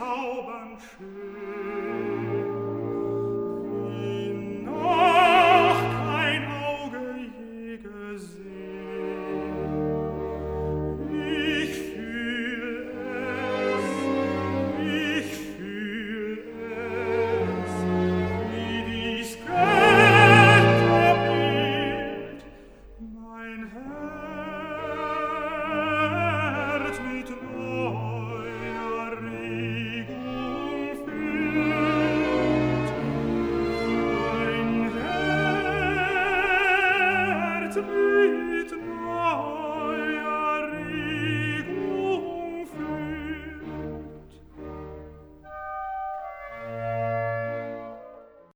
zaubern schön.